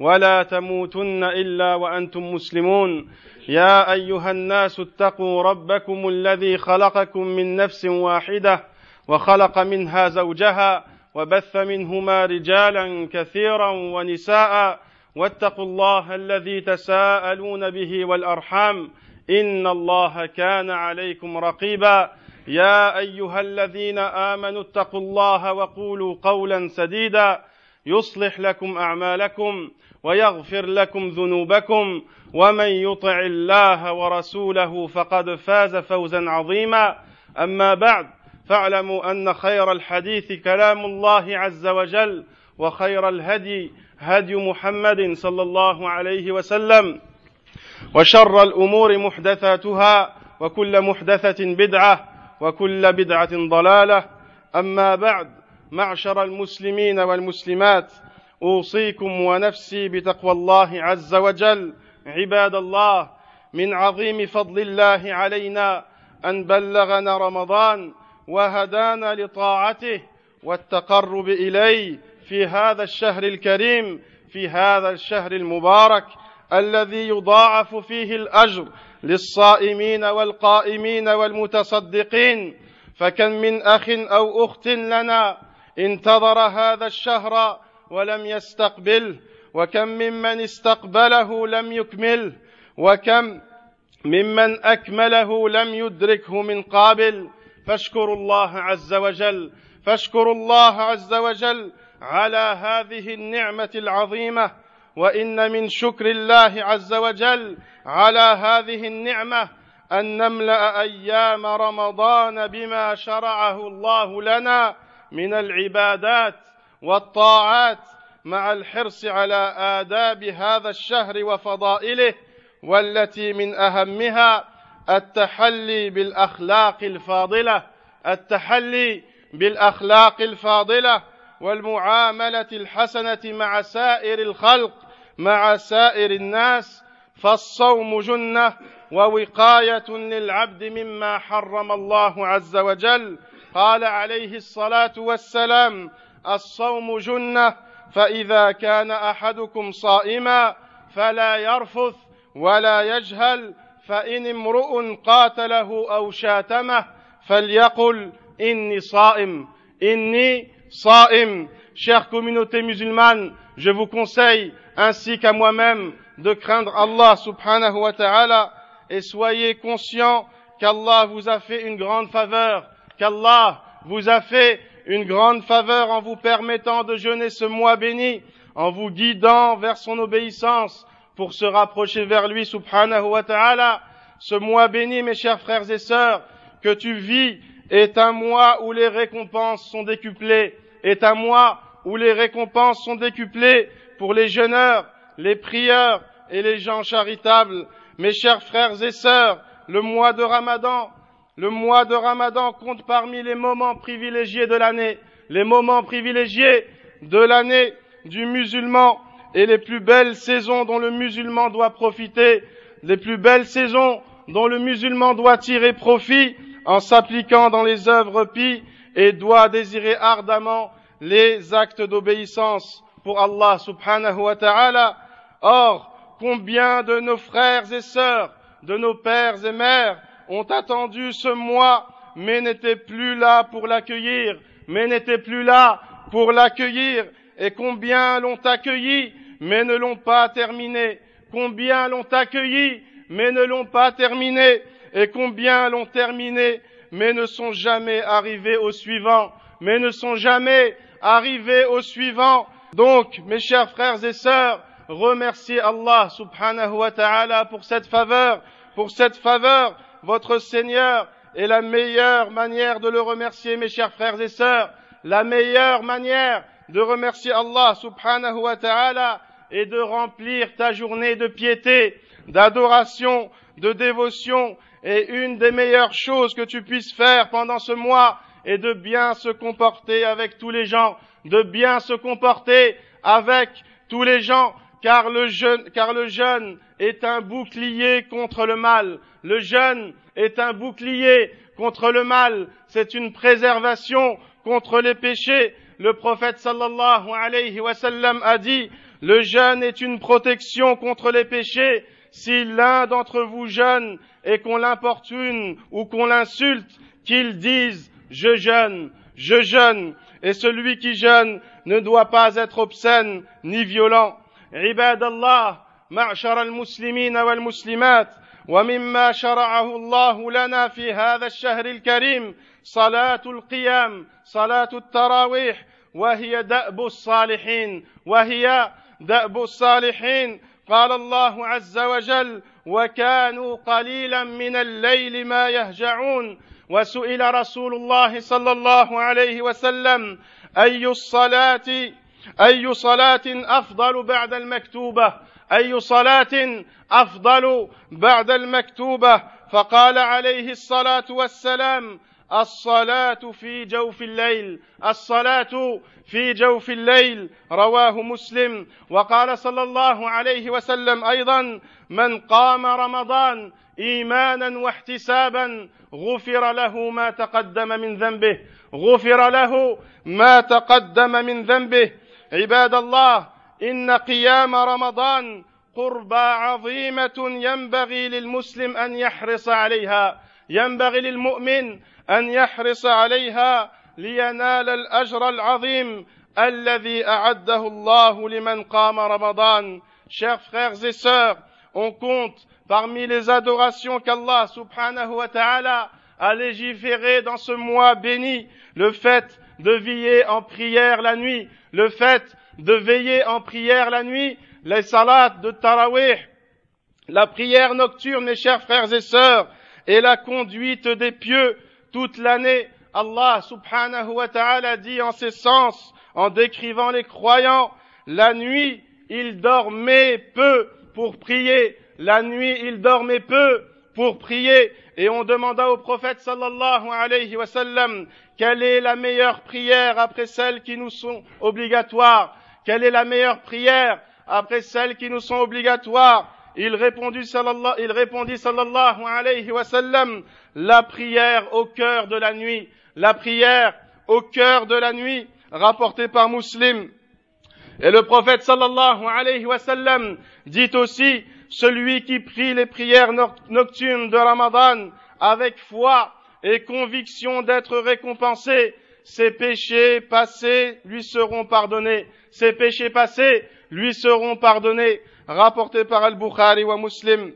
ولا تموتن إلا وأنتم مسلمون. يا أيها الناس اتقوا ربكم الذي خلقكم من نفس واحدة وخلق منها زوجها وبث منهما رجالا كثيرا ونساء واتقوا الله الذي تساءلون به والأرحام. إن الله كان عليكم رقيبا. يا أيها الذين آمنوا اتقوا الله وقولوا قولا سديدا. يصلح لكم أعمالكم. ويغفر لكم ذنوبكم ومن يطع الله ورسوله فقد فاز فوزا عظيما. أما بعد فاعلموا أن خير الحديث كلام الله عز وجل وخير الهدي هدي محمد صلى الله عليه وسلم وشر الأمور محدثاتها وكل محدثة بدعة وكل بدعة ضلالة. أما بعد معشر المسلمين والمسلمات أوصيكم ونفسي بتقوى الله عز وجل. عباد الله من عظيم فضل الله علينا أن بلغنا رمضان وهدانا لطاعته والتقرب إليه في هذا الشهر الكريم في هذا الشهر المبارك الذي يضاعف فيه الأجر للصائمين والقائمين والمتصدقين. فكم من أخ أو أخت لنا انتظر هذا الشهر ولم يستقبله وكم ممن استقبله لم يكمله وكم ممن أكمله لم يدركه من قابل. فاشكروا الله عز وجل فاشكروا الله عز وجل على هذه النعمة العظيمة وإن من شكر الله عز وجل على هذه النعمة أن نملأ أيام رمضان بما شرعه الله لنا من العبادات. والطاعات مع الحرص على آداب هذا الشهر وفضائله والتي من أهمها التحلي بالأخلاق الفاضلة التحلي بالأخلاق الفاضلة والمعاملة الحسنة مع سائر الخلق مع سائر الناس. فالصوم جنة ووقاية للعبد مما حرم الله عز وجل. قال عليه الصلاة والسلام الصوم جنة فإذا كان أحدكم صائما فلا يرفث ولا يجهل فإن امرؤ قاتله أو شاتمه فليقل إني صائم إني صائم Chère communauté musulmane, je vous conseille, ainsi qu'à moi-même, de craindre Allah subhanahu wa ta'ala et soyez conscients qu'Allah vous a fait une grande faveur, qu'Allah vous a fait une grande faveur en vous permettant de jeûner ce mois béni, en vous guidant vers son obéissance pour se rapprocher vers lui, subhanahu wa ta'ala. Ce mois béni, mes chers frères et sœurs, que tu vis est un mois où les récompenses sont décuplées, est un mois où les récompenses sont décuplées pour les jeûneurs, les prieurs et les gens charitables. Mes chers frères et sœurs, le mois de Ramadan le mois de Ramadan compte parmi les moments privilégiés de l'année, les moments privilégiés de l'année du musulman et les plus belles saisons dont le musulman doit profiter, les plus belles saisons dont le musulman doit tirer profit en s'appliquant dans les œuvres pies et doit désirer ardemment les actes d'obéissance pour Allah subhanahu wa ta'ala. Or, combien de nos frères et sœurs, de nos pères et mères, ont attendu ce mois, mais n'étaient plus là pour l'accueillir, mais n'étaient plus là pour l'accueillir, et combien l'ont accueilli, mais ne l'ont pas terminé, combien l'ont accueilli, mais ne l'ont pas terminé, et combien l'ont terminé, mais ne sont jamais arrivés au suivant, mais ne sont jamais arrivés au suivant. Donc, mes chers frères et sœurs, remerciez Allah subhanahu wa ta'ala pour cette faveur, pour cette faveur votre Seigneur est la meilleure manière de le remercier, mes chers frères et sœurs. La meilleure manière de remercier Allah subhanahu wa ta'ala et de remplir ta journée de piété, d'adoration, de dévotion. Et une des meilleures choses que tu puisses faire pendant ce mois est de bien se comporter avec tous les gens, de bien se comporter avec tous les gens, car le jeûne, est un bouclier contre le mal. Le jeûne est un bouclier contre le mal. C'est une préservation contre les péchés. Le prophète sallallahu alayhi wa sallam a dit, le jeûne est une protection contre les péchés. Si l'un d'entre vous jeûne et qu'on l'importune ou qu'on l'insulte, qu'il dise, je jeûne, je jeûne. Et celui qui jeûne ne doit pas être obscène ni violent. عباد الله معشر المسلمين والمسلمات ومما شرعه الله لنا في هذا الشهر الكريم صلاة القيام صلاة التراويح وهي دأب الصالحين وهي دأب الصالحين. قال الله عز وجل وكانوا قليلا من الليل ما يهجعون وسئل رسول الله صلى الله عليه وسلم أي الصلاة؟ أي صلاة أفضل بعد المكتوبة؟ أي صلاة أفضل بعد المكتوبة؟ فقال عليه الصلاة والسلام الصلاة في جوف الليل الصلاة في جوف الليل رواه مسلم. وقال صلى الله عليه وسلم أيضا من قام رمضان ايمانا واحتسابا غفر له ما تقدم من ذنبه غفر له ما تقدم من ذنبه. عباد الله ان قيام رمضان قربى عظيمه ينبغي للمسلم ان يحرص عليها ينبغي للمؤمن ان يحرص عليها لينال الاجر العظيم الذي اعده الله لمن قام رمضان chers frères et sœurs on compte parmi les adorations qu'Allah subhanahu wa ta'ala a légiféré dans ce mois béni le fait de veiller en prière la nuit le fait de veiller en prière la nuit, les salats de Tarawih, la prière nocturne, mes chers frères et sœurs, et la conduite des pieux toute l'année. Allah subhanahu wa ta'ala dit en ces sens, en décrivant les croyants, la nuit, ils dormaient peu pour prier. La nuit, ils dormaient peu pour prier. Et on demanda au prophète sallallahu alayhi wa sallam, quelle est la meilleure prière après celles qui nous sont obligatoires? Quelle est la meilleure prière après celles qui nous sont obligatoires? Il répondit, sallallahu, il répondit sallallahu alayhi wa sallam, la prière au cœur de la nuit, la prière au cœur de la nuit, rapportée par Muslim. Et le prophète sallallahu alayhi wa sallam dit aussi, celui qui prie les prières nocturnes de Ramadan avec foi et conviction d'être récompensé, ses péchés passés lui seront pardonnés. Ses péchés passés lui seront pardonnés. Rapporté par Al-Bukhari ou Muslim.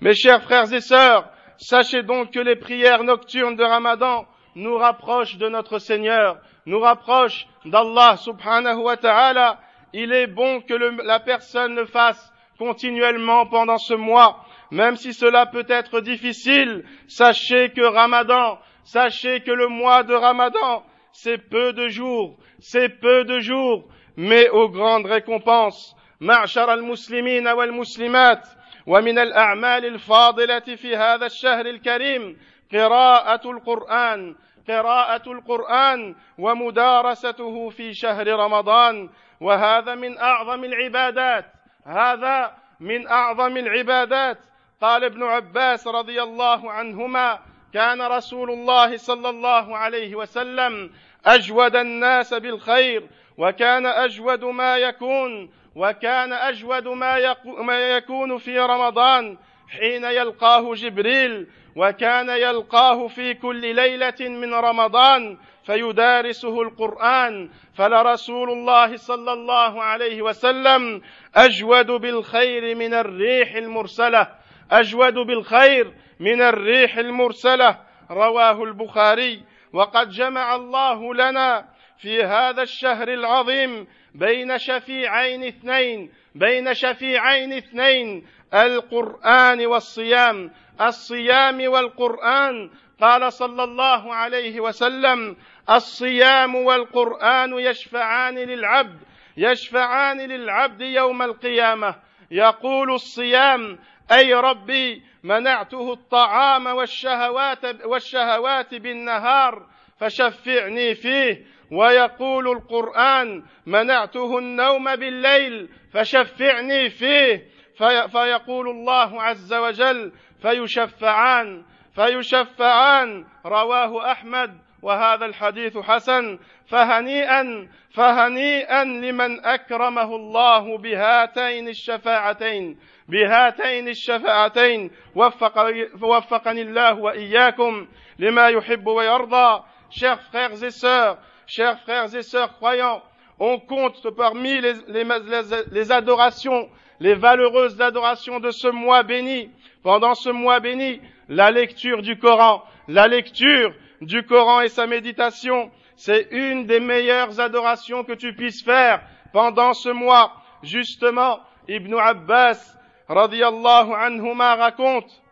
Mes chers frères et sœurs, sachez donc que les prières nocturnes de Ramadan nous rapprochent de notre Seigneur, nous rapprochent d'Allah subhanahu wa ta'ala. Il est bon que la personne le fasse continuellement pendant ce mois, même si cela peut être difficile. Sachez que Ramadan, sachez que le mois de Ramadan, c'est peu de jours, c'est peu de jours, mais aux grandes récompenses. معشر المسلمين والمسلمات ومن الأعمال الفاضلة في هذا الشهر الكريم قراءة القرآن قراءة القرآن ومدارسته في شهر رمضان وهذا من أعظم العبادات هذا من أعظم العبادات. قال ابن عباس رضي الله عنهما كان رسول الله صلى الله عليه وسلم أجود الناس بالخير وكان أجود ما يكون وكان أجود ما, ما يكون في رمضان حين يلقاه جبريل وكان يلقاه في كل ليلة من رمضان فيدارسه القرآن فلرسول الله صلى الله عليه وسلم أجود بالخير من الريح المرسلة أجود بالخير من الريح المرسلة رواه البخاري. وقد جمع الله لنا في هذا الشهر العظيم بين شفيعين اثنين بين شفيعين اثنين القرآن والصيام الصيام والقرآن قال صلى الله عليه وسلم الصيام والقرآن يشفعان للعبد يشفعان للعبد يوم القيامة. يقول الصيام أي ربي منعته الطعام والشهوات والشهوات بالنهار فشفعني فيه. ويقول القرآن منعته النوم بالليل فشفعني فيه. في فيقول الله عز وجل فيشفعان. فيشفعان رواه أحمد وهذا الحديث حسن. فهنيئا فهنيئا لمن أكرمه الله بهاتين الشفاعتين بهاتين الشفاعتين. وفق وفقني الله وإياكم لما يحب ويرضى. شيخ فريغز سور شيخ فريغز سور croyant on compte parmi les, les, les, les adorations les valeureuses adorations de ce mois béni. Pendant ce mois béni la lecture du Coran. La lecture du Coran et sa méditation c'est une des meilleures adorations que tu puisses faire pendant ce mois. Justement Ibn Abbas radiallahu anhuma raconte,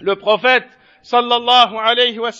le prophète sallallahu alayhi wa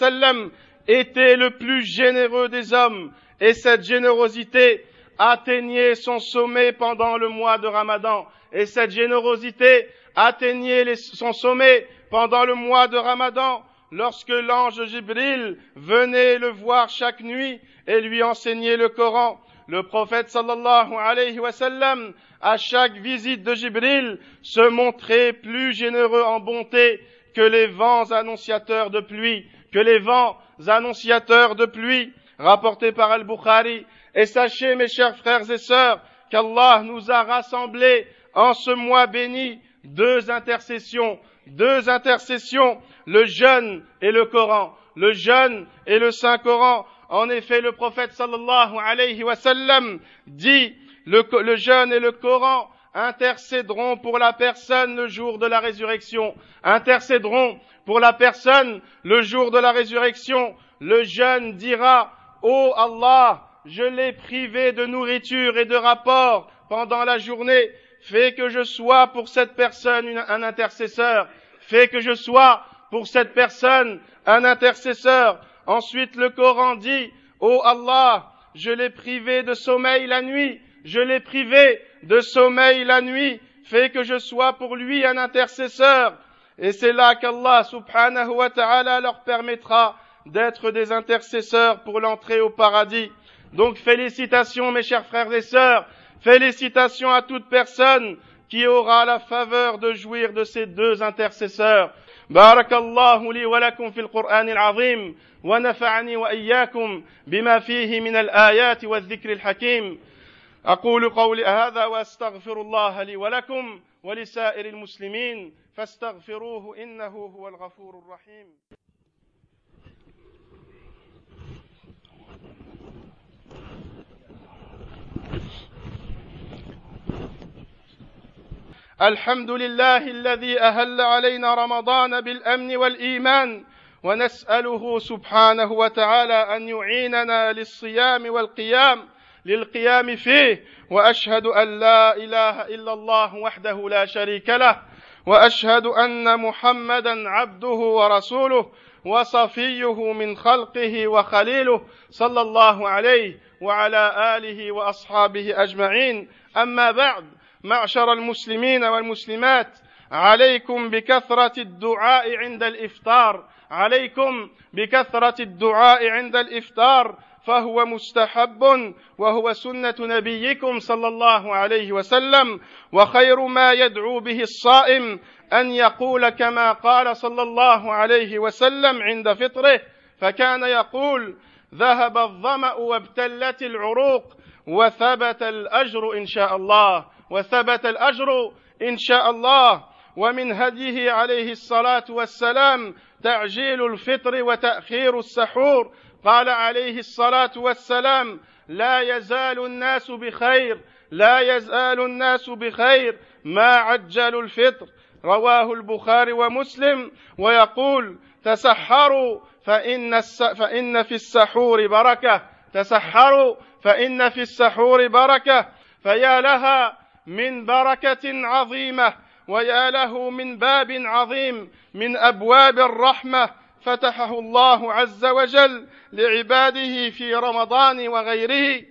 était le plus généreux des hommes et cette générosité atteignait son sommet pendant le mois de Ramadan. Et cette générosité atteignait son sommet pendant le mois de Ramadan lorsque l'ange Jibril venait le voir chaque nuit et lui enseignait le Coran. Le prophète sallallahu alayhi wa sallam à chaque visite de Jibril, se montrer plus généreux en bonté que les vents annonciateurs de pluie, que les vents annonciateurs de pluie, rapportés par Al-Bukhari. Et sachez, mes chers frères et sœurs, qu'Allah nous a rassemblés en ce mois béni deux intercessions, deux intercessions, le jeûne et le Coran, le jeûne et le Saint Coran. En effet, le prophète sallallahu alayhi wa sallam dit le, jeûne et le Coran intercéderont pour la personne le jour de la résurrection, intercéderont pour la personne le jour de la résurrection. Le jeûne dira, Ô Allah, je l'ai privé de nourriture et de rapport pendant la journée, fais que je sois pour cette personne un intercesseur, fais que je sois pour cette personne un intercesseur. Ensuite le Coran dit, Ô Allah, je l'ai privé de sommeil la nuit, je l'ai privé de sommeil la nuit, fais que je sois pour lui un intercesseur. Et c'est là qu'Allah subhanahu wa ta'ala leur permettra d'être des intercesseurs pour l'entrée au paradis. Donc félicitations mes chers frères et sœurs, félicitations à toute personne qui aura la faveur de jouir de ces deux intercesseurs. بارك الله لي ولكم في القرآن العظيم ونفعني وإياكم بما فيه من الآيات والذكر الحكيم أقول قولي هذا وأستغفر الله لي ولكم ولسائر المسلمين فاستغفروه إنه هو الغفور الرحيم الحمد لله الذي أهل علينا رمضان بالأمن والإيمان ونسأله سبحانه وتعالى أن يعيننا للصيام والقيام للقيام فيه وأشهد أن لا إله إلا الله وحده لا شريك له وأشهد أن محمدا عبده ورسوله وصفيه من خلقه وخليله صلى الله عليه وعلى آله وأصحابه أجمعين. أما بعد معشر المسلمين والمسلمات. عليكم بكثرة الدعاء عند الإفطار. عليكم بكثرة الدعاء عند الإفطار. فهو مستحب وهو سنة نبيكم صلى الله عليه وسلم. وخير ما يدعو به الصائم أن يقول كما قال صلى الله عليه وسلم عند فطره. فكان يقول ذهب الظمأ وابتلت العروق وثبت الأجر إن شاء الله. وثبت الأجر إن شاء الله. ومن هديه عليه الصلاة والسلام تعجيل الفطر وتأخير السحور. قال عليه الصلاة والسلام لا يزال الناس بخير لا يزال الناس بخير ما عجلوا الفطر. رواه البخاري ومسلم ويقول تسحروا فإن, فإن في السحور بركة. تسحروا فإن في السحور بركة. فيا لها من بركة عظيمة ويا له من باب عظيم من أبواب الرحمة فتحه الله عز وجل لعباده في رمضان وغيره.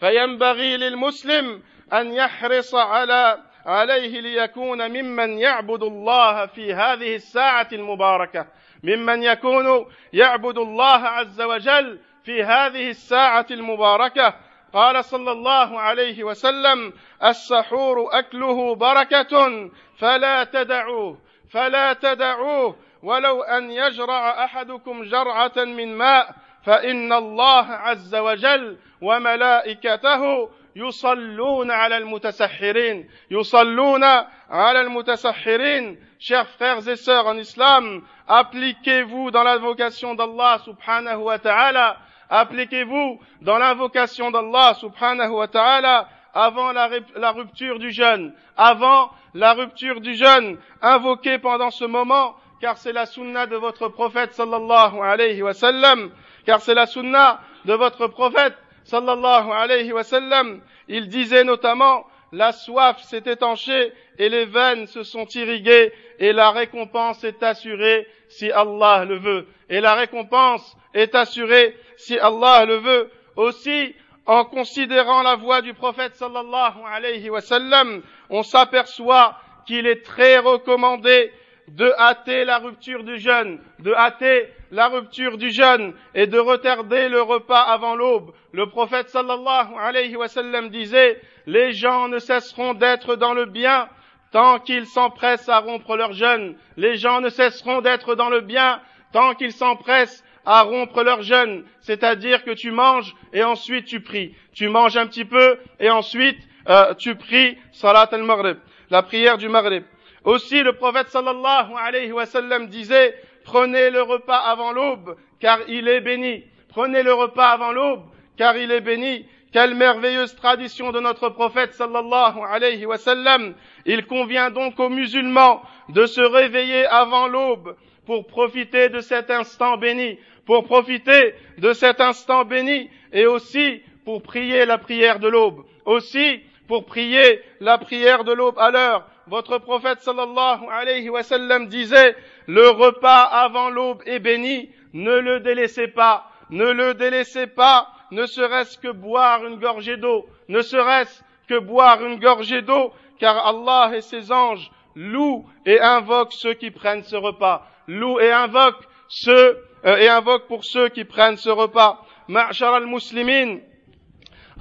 فينبغي للمسلم أن يحرص على عليه ليكون ممن يعبد الله في هذه الساعة المباركة ممن يكون يعبد الله عز وجل في هذه الساعة المباركة قال صلى الله عليه وسلم السحور أكله بركة فلا تدعوه فلا تدعوه ولو أن يجرع أحدكم جرعة من ماء فإن الله عز وجل وملائكته يصلون على المتسحرين يصلون على المتسحرين. Chers frères et sœurs en islam appliquez-vous dans l'invocation d'Allah subhanahu wa ta'ala. Appliquez-vous dans l'invocation d'Allah subhanahu wa ta'ala avant la, rupture du jeûne. Avant la rupture du jeûne invoquez pendant ce moment car c'est la sunna de votre prophète sallallahu alayhi wa sallam. Car c'est la sunna de votre prophète sallallahu alayhi wa sallam, il disait notamment la soif s'est étanchée et les veines se sont irriguées et la récompense est assurée si Allah le veut. Et la récompense est assurée si Allah le veut. Aussi, en considérant la voix du prophète sallallahu alayhi wa sallam, on s'aperçoit qu'il est très recommandé de hâter la rupture du jeûne, de hâter la rupture du jeûne et de retarder le repas avant l'aube. Le prophète sallallahu alayhi wa sallam disait, les gens ne cesseront d'être dans le bien tant qu'ils s'empressent à rompre leur jeûne. Les gens ne cesseront d'être dans le bien tant qu'ils s'empressent à rompre leur jeûne. C'est-à-dire que tu manges et ensuite tu pries. Tu manges un petit peu et ensuite euh, tu pries salat al-maghrib, la prière du maghrib. Aussi le prophète sallallahu alayhi wa sallam disait, prenez le repas avant l'aube, car il est béni. Prenez le repas avant l'aube, car il est béni. Quelle merveilleuse tradition de notre prophète sallallahu alayhi wa sallam. Il convient donc aux musulmans de se réveiller avant l'aube pour profiter de cet instant béni, pour profiter de cet instant béni et aussi pour prier la prière de l'aube, aussi pour prier la prière de l'aube à l'heure, votre prophète sallallahu alayhi wa sallam disait, le repas avant l'aube est béni, ne le délaissez pas, ne le délaissez pas, ne serait-ce que boire une gorgée d'eau, ne serait-ce que boire une gorgée d'eau, car Allah et ses anges louent et invoquent ceux qui prennent ce repas, louent et invoquent ceux, euh, et invoquent pour ceux qui prennent ce repas. معشر المسلمين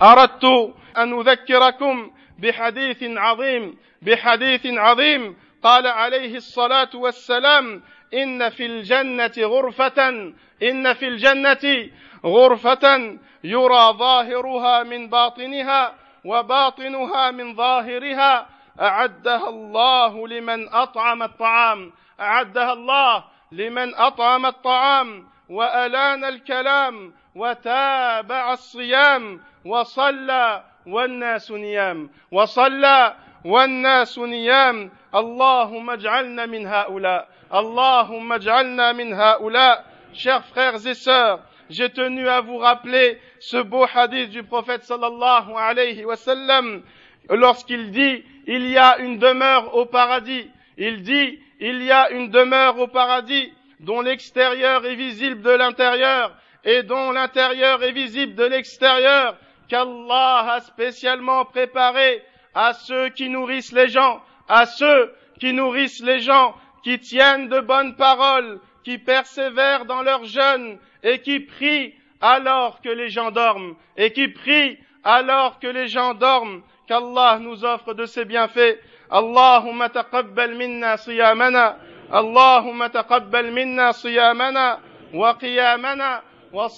أردت أن أذكركم بحديث عظيم بحديث عظيم. قال عليه الصلاة والسلام إن في الجنة غرفة إن في الجنة غرفة يرى ظاهرها من باطنها وباطنها من ظاهرها. أعدها الله لمن أطعم الطعام أعدها الله لمن أطعم الطعام. وألان الكلام وتابع الصيام وصلى والناس نيام وصلى والناس نيام اللهم اجعلنا من هؤلاء اللهم اجعلنا من هؤلاء chers frères et sœurs j'ai tenu à vous rappeler ce beau hadith du prophète sallallahu alayhi wa sallam lorsqu'il dit il y a une demeure au paradis il dit il y a une demeure au paradis dont l'extérieur est visible de l'intérieur et dont l'intérieur est visible de l'extérieur qu'Allah a spécialement préparé à ceux qui nourrissent les gens, à ceux qui nourrissent les gens, qui tiennent de bonnes paroles, qui persévèrent dans leur jeûne et qui prient alors que les gens dorment, et qui prient alors que les gens dorment, qu'Allah nous offre de ses bienfaits. Allahumma taqabbal minna siyamana, Allahumma taqabbal minna siyamana, wa qiyamana, wa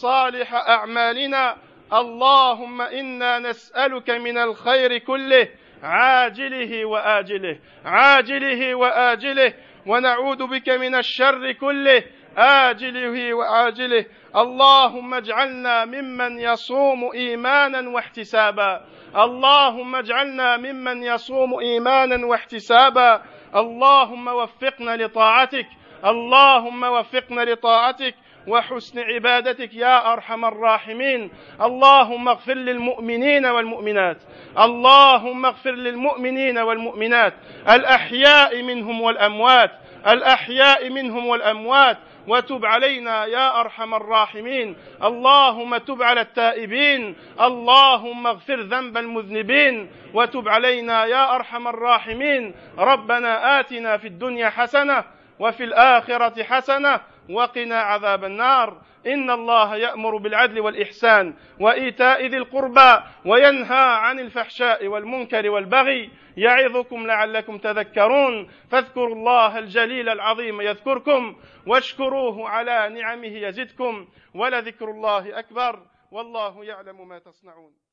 اللهم إنا نسألك من الخير كله عاجله وآجله عاجله وآجله ونعوذ بك من الشر كله آجله وآجله. اللهم اجعلنا ممن يصوم إيمانا واحتسابا. اللهم اجعلنا ممن يصوم إيمانا واحتسابا. اللهم وفقنا لطاعتك. اللهم وفقنا لطاعتك. وحسن عبادتك يا أرحم الراحمين. اللهم اغفر للمؤمنين والمؤمنات. اللهم اغفر للمؤمنين والمؤمنات. الأحياء منهم والأموات. الأحياء منهم والأموات. وتب علينا يا أرحم الراحمين. اللهم تب على التائبين. اللهم اغفر ذنب المذنبين. وتب علينا يا أرحم الراحمين. ربنا آتنا في الدنيا حسنة وفي الآخرة حسنة وقنا عذاب النار. إن الله يأمر بالعدل والإحسان وإيتاء ذي القربى وينهى عن الفحشاء والمنكر والبغي. يعظكم لعلكم تذكرون. فاذكروا الله الجليل العظيم يذكركم واشكروه على نعمه يزدكم. ولذكر الله أكبر. والله يعلم ما تصنعون.